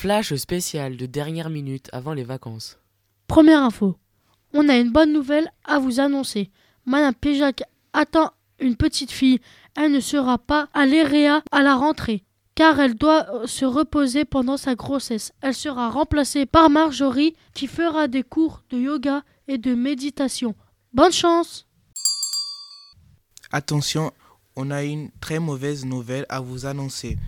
Flash spécial de dernière minute avant les vacances. Première info. On a une bonne nouvelle à vous annoncer. Madame Péjac attend une petite fille. Elle ne sera pas à l'EREA à la rentrée, car elle doit euh, se reposer pendant sa grossesse. Elle sera remplacée par Marjorie, qui fera des cours de yoga et de méditation. Bonne chance Attention, on a une très mauvaise nouvelle à vous annoncer.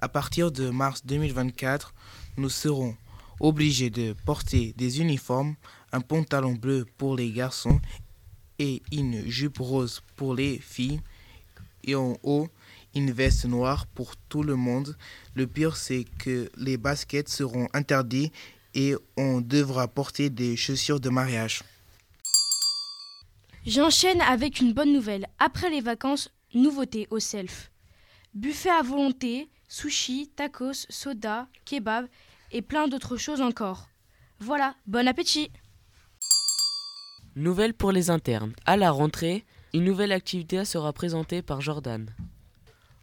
À partir de mars 2024, nous serons obligés de porter des uniformes, un pantalon bleu pour les garçons et une jupe rose pour les filles et en haut une veste noire pour tout le monde. Le pire c'est que les baskets seront interdits et on devra porter des chaussures de mariage. J'enchaîne avec une bonne nouvelle. Après les vacances, nouveauté au self. Buffet à volonté, sushi, tacos, soda, kebab et plein d'autres choses encore. Voilà, bon appétit Nouvelle pour les internes. À la rentrée, une nouvelle activité sera présentée par Jordan.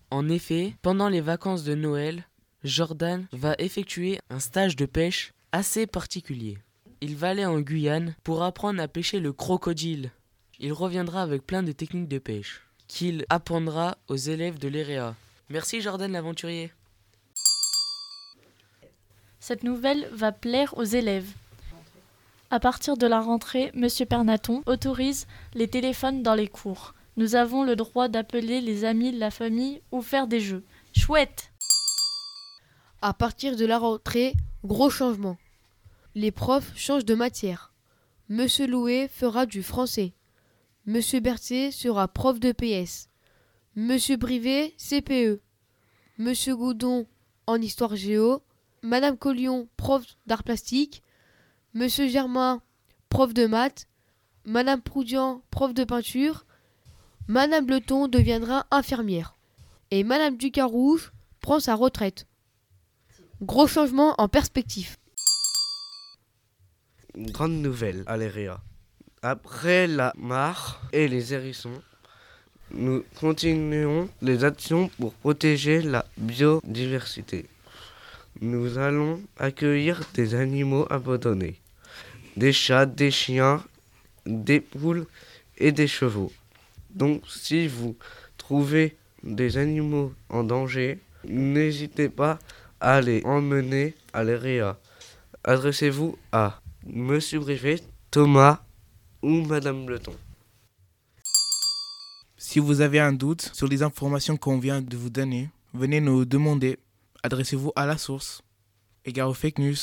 En effet, pendant les vacances de Noël, Jordan va effectuer un stage de pêche assez particulier. Il va aller en Guyane pour apprendre à pêcher le crocodile. Il reviendra avec plein de techniques de pêche qu'il apprendra aux élèves de l'EREA. Merci Jordan l'aventurier. Cette nouvelle va plaire aux élèves. À partir de la rentrée, M. Pernaton autorise les téléphones dans les cours. Nous avons le droit d'appeler les amis, la famille ou faire des jeux. Chouette À partir de la rentrée, gros changement. Les profs changent de matière. Monsieur Loué fera du français. Monsieur Berthier sera prof de PS. Monsieur Brivet, CPE. Monsieur Goudon en histoire géo. Madame Collion, prof d'art plastique. Monsieur Germain, prof de maths, Madame Proudian, prof de peinture, Madame Bleton deviendra infirmière, et Madame Ducarouge prend sa retraite. Gros changement en perspective. Grande nouvelle à l'EREA. Après la mare et les hérissons, nous continuons les actions pour protéger la biodiversité. Nous allons accueillir des animaux abandonnés des chats, des chiens, des poules et des chevaux. Donc si vous trouvez des animaux en danger, n'hésitez pas à les emmener à l'EREA. Adressez-vous à Monsieur Brivet, Thomas ou Madame Bleton. Si vous avez un doute sur les informations qu'on vient de vous donner, venez nous demander. Adressez-vous à la source. Égard aux fake news.